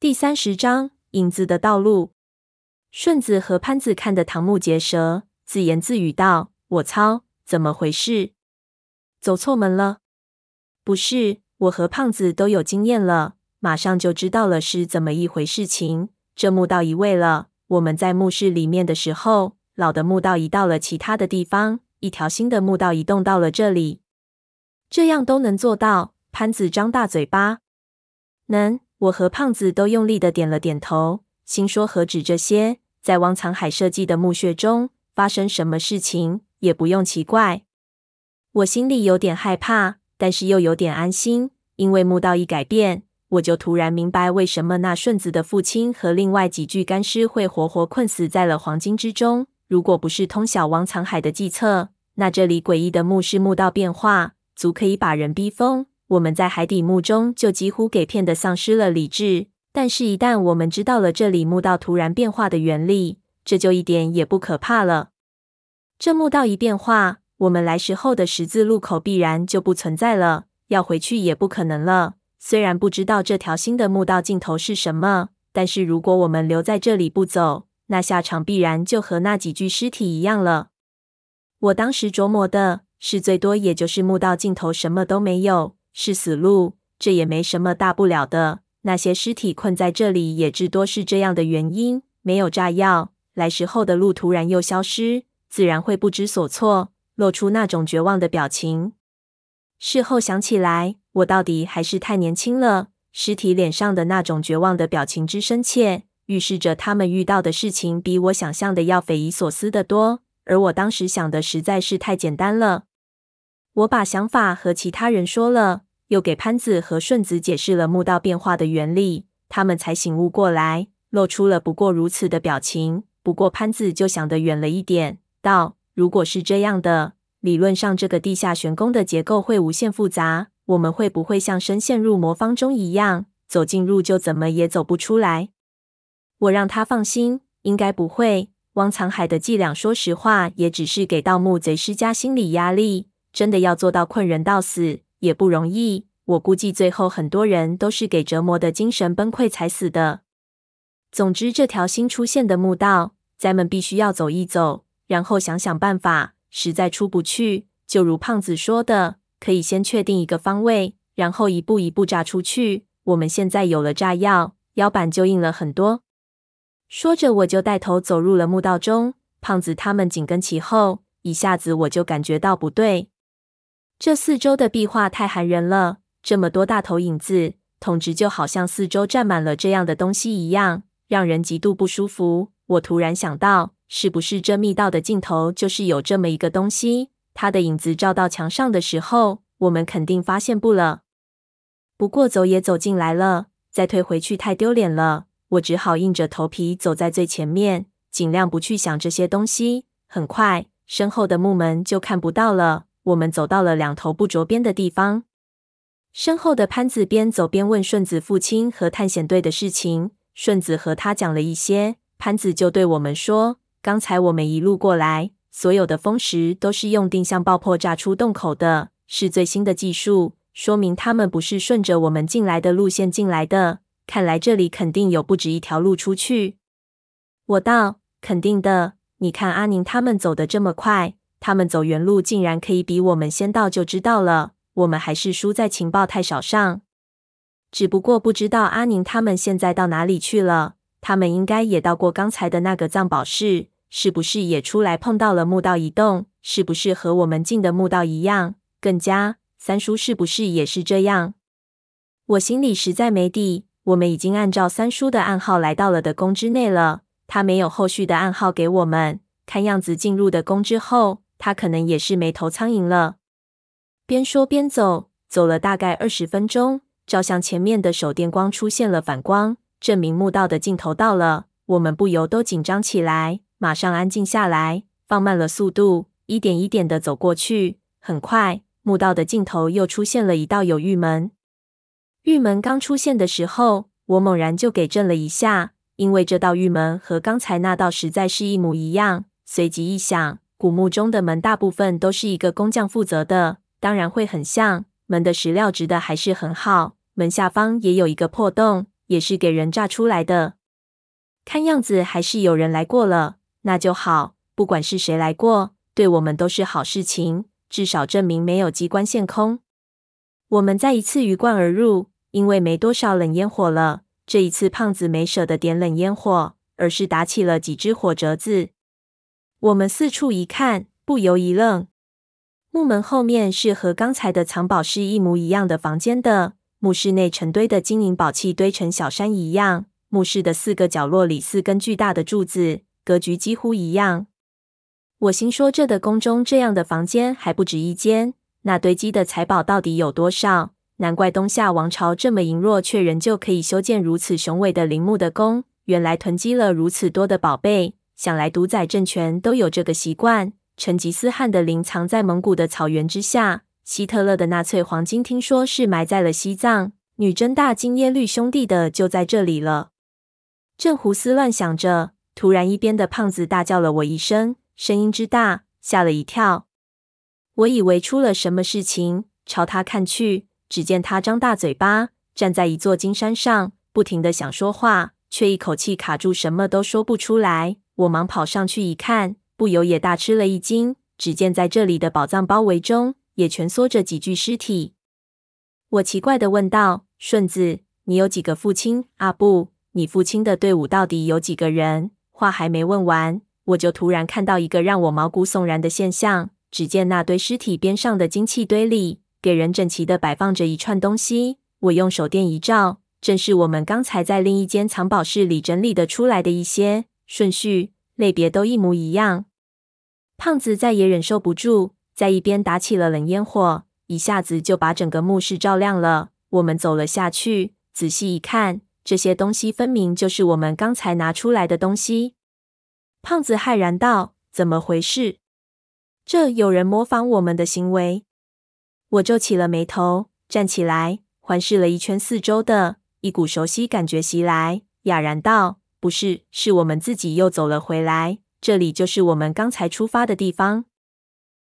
第三十章影子的道路。顺子和潘子看得瞠目结舌，自言自语道：“我操，怎么回事？走错门了？不是，我和胖子都有经验了，马上就知道了是怎么一回事情。这墓道移位了。我们在墓室里面的时候，老的墓道移到了其他的地方，一条新的墓道移动到了这里。这样都能做到？”潘子张大嘴巴，能。我和胖子都用力的点了点头，心说何止这些，在汪藏海设计的墓穴中发生什么事情也不用奇怪。我心里有点害怕，但是又有点安心，因为墓道一改变，我就突然明白为什么那顺子的父亲和另外几具干尸会活活困死在了黄金之中。如果不是通晓汪藏海的计策，那这里诡异的墓室墓道变化，足可以把人逼疯。我们在海底墓中就几乎给骗得丧失了理智，但是，一旦我们知道了这里墓道突然变化的原理，这就一点也不可怕了。这墓道一变化，我们来时候的十字路口必然就不存在了，要回去也不可能了。虽然不知道这条新的墓道尽头是什么，但是如果我们留在这里不走，那下场必然就和那几具尸体一样了。我当时琢磨的是，最多也就是墓道尽头什么都没有。是死路，这也没什么大不了的。那些尸体困在这里，也至多是这样的原因。没有炸药，来时候的路突然又消失，自然会不知所措，露出那种绝望的表情。事后想起来，我到底还是太年轻了。尸体脸上的那种绝望的表情之深切，预示着他们遇到的事情比我想象的要匪夷所思的多。而我当时想的实在是太简单了。我把想法和其他人说了，又给潘子和顺子解释了墓道变化的原理，他们才醒悟过来，露出了不过如此的表情。不过潘子就想得远了一点，道：“如果是这样的，理论上这个地下玄宫的结构会无限复杂，我们会不会像深陷入魔方中一样，走进入就怎么也走不出来？”我让他放心，应该不会。汪藏海的伎俩，说实话，也只是给盗墓贼施加心理压力。真的要做到困人到死也不容易，我估计最后很多人都是给折磨的精神崩溃才死的。总之，这条新出现的墓道，咱们必须要走一走，然后想想办法。实在出不去，就如胖子说的，可以先确定一个方位，然后一步一步炸出去。我们现在有了炸药，腰板就硬了很多。说着，我就带头走入了墓道中，胖子他们紧跟其后。一下子我就感觉到不对。这四周的壁画太寒人了，这么多大头影子，统直就好像四周站满了这样的东西一样，让人极度不舒服。我突然想到，是不是这密道的尽头就是有这么一个东西？它的影子照到墙上的时候，我们肯定发现不了。不过走也走进来了，再退回去太丢脸了。我只好硬着头皮走在最前面，尽量不去想这些东西。很快，身后的木门就看不到了。我们走到了两头不着边的地方，身后的潘子边走边问顺子父亲和探险队的事情。顺子和他讲了一些，潘子就对我们说：“刚才我们一路过来，所有的风石都是用定向爆破炸出洞口的，是最新的技术，说明他们不是顺着我们进来的路线进来的。看来这里肯定有不止一条路出去。”我道：“肯定的，你看阿宁他们走得这么快。”他们走原路竟然可以比我们先到，就知道了。我们还是输在情报太少上。只不过不知道阿宁他们现在到哪里去了。他们应该也到过刚才的那个藏宝室，是不是也出来碰到了墓道移动？是不是和我们进的墓道一样？更加，三叔是不是也是这样？我心里实在没底。我们已经按照三叔的暗号来到了的宫之内了，他没有后续的暗号给我们。看样子进入的宫之后。他可能也是没头苍蝇了。边说边走，走了大概二十分钟，照相前面的手电光出现了反光，证明墓道的尽头到了。我们不由都紧张起来，马上安静下来，放慢了速度，一点一点的走过去。很快，墓道的尽头又出现了一道有玉门。玉门刚出现的时候，我猛然就给震了一下，因为这道玉门和刚才那道实在是一模一样。随即一想。古墓中的门大部分都是一个工匠负责的，当然会很像。门的石料质的还是很好，门下方也有一个破洞，也是给人炸出来的。看样子还是有人来过了，那就好。不管是谁来过，对我们都是好事情，至少证明没有机关陷空。我们再一次鱼贯而入，因为没多少冷烟火了。这一次，胖子没舍得点冷烟火，而是打起了几支火折子。我们四处一看，不由一愣。木门后面是和刚才的藏宝室一模一样的房间的，墓室内成堆的金银宝器堆成小山一样。墓室的四个角落里，四根巨大的柱子，格局几乎一样。我心说，这的宫中这样的房间还不止一间，那堆积的财宝到底有多少？难怪东夏王朝这么羸弱，却仍旧可以修建如此雄伟的陵墓的宫。原来囤积了如此多的宝贝，想来独宰政权都有这个习惯。成吉思汗的陵藏在蒙古的草原之下，希特勒的纳粹黄金听说是埋在了西藏，女真大金耶律兄弟的就在这里了。正胡思乱想着，突然一边的胖子大叫了我一声，声音之大，吓了一跳。我以为出了什么事情，朝他看去。只见他张大嘴巴，站在一座金山上，不停地想说话，却一口气卡住，什么都说不出来。我忙跑上去一看，不由也大吃了一惊。只见在这里的宝藏包围中，也蜷缩着几具尸体。我奇怪地问道：“顺子，你有几个父亲？啊，不，你父亲的队伍到底有几个人？”话还没问完，我就突然看到一个让我毛骨悚然的现象。只见那堆尸体边上的金器堆里，给人整齐的摆放着一串东西，我用手电一照，正是我们刚才在另一间藏宝室里整理的出来的一些顺序，类别都一模一样。胖子再也忍受不住，在一边打起了冷烟火，一下子就把整个墓室照亮了。我们走了下去，仔细一看，这些东西分明就是我们刚才拿出来的东西。胖子骇然道：“怎么回事？这有人模仿我们的行为？”我皱起了眉头，站起来，环视了一圈四周的，一股熟悉感觉袭来，哑然道：“不是，是我们自己又走了回来。这里就是我们刚才出发的地方。”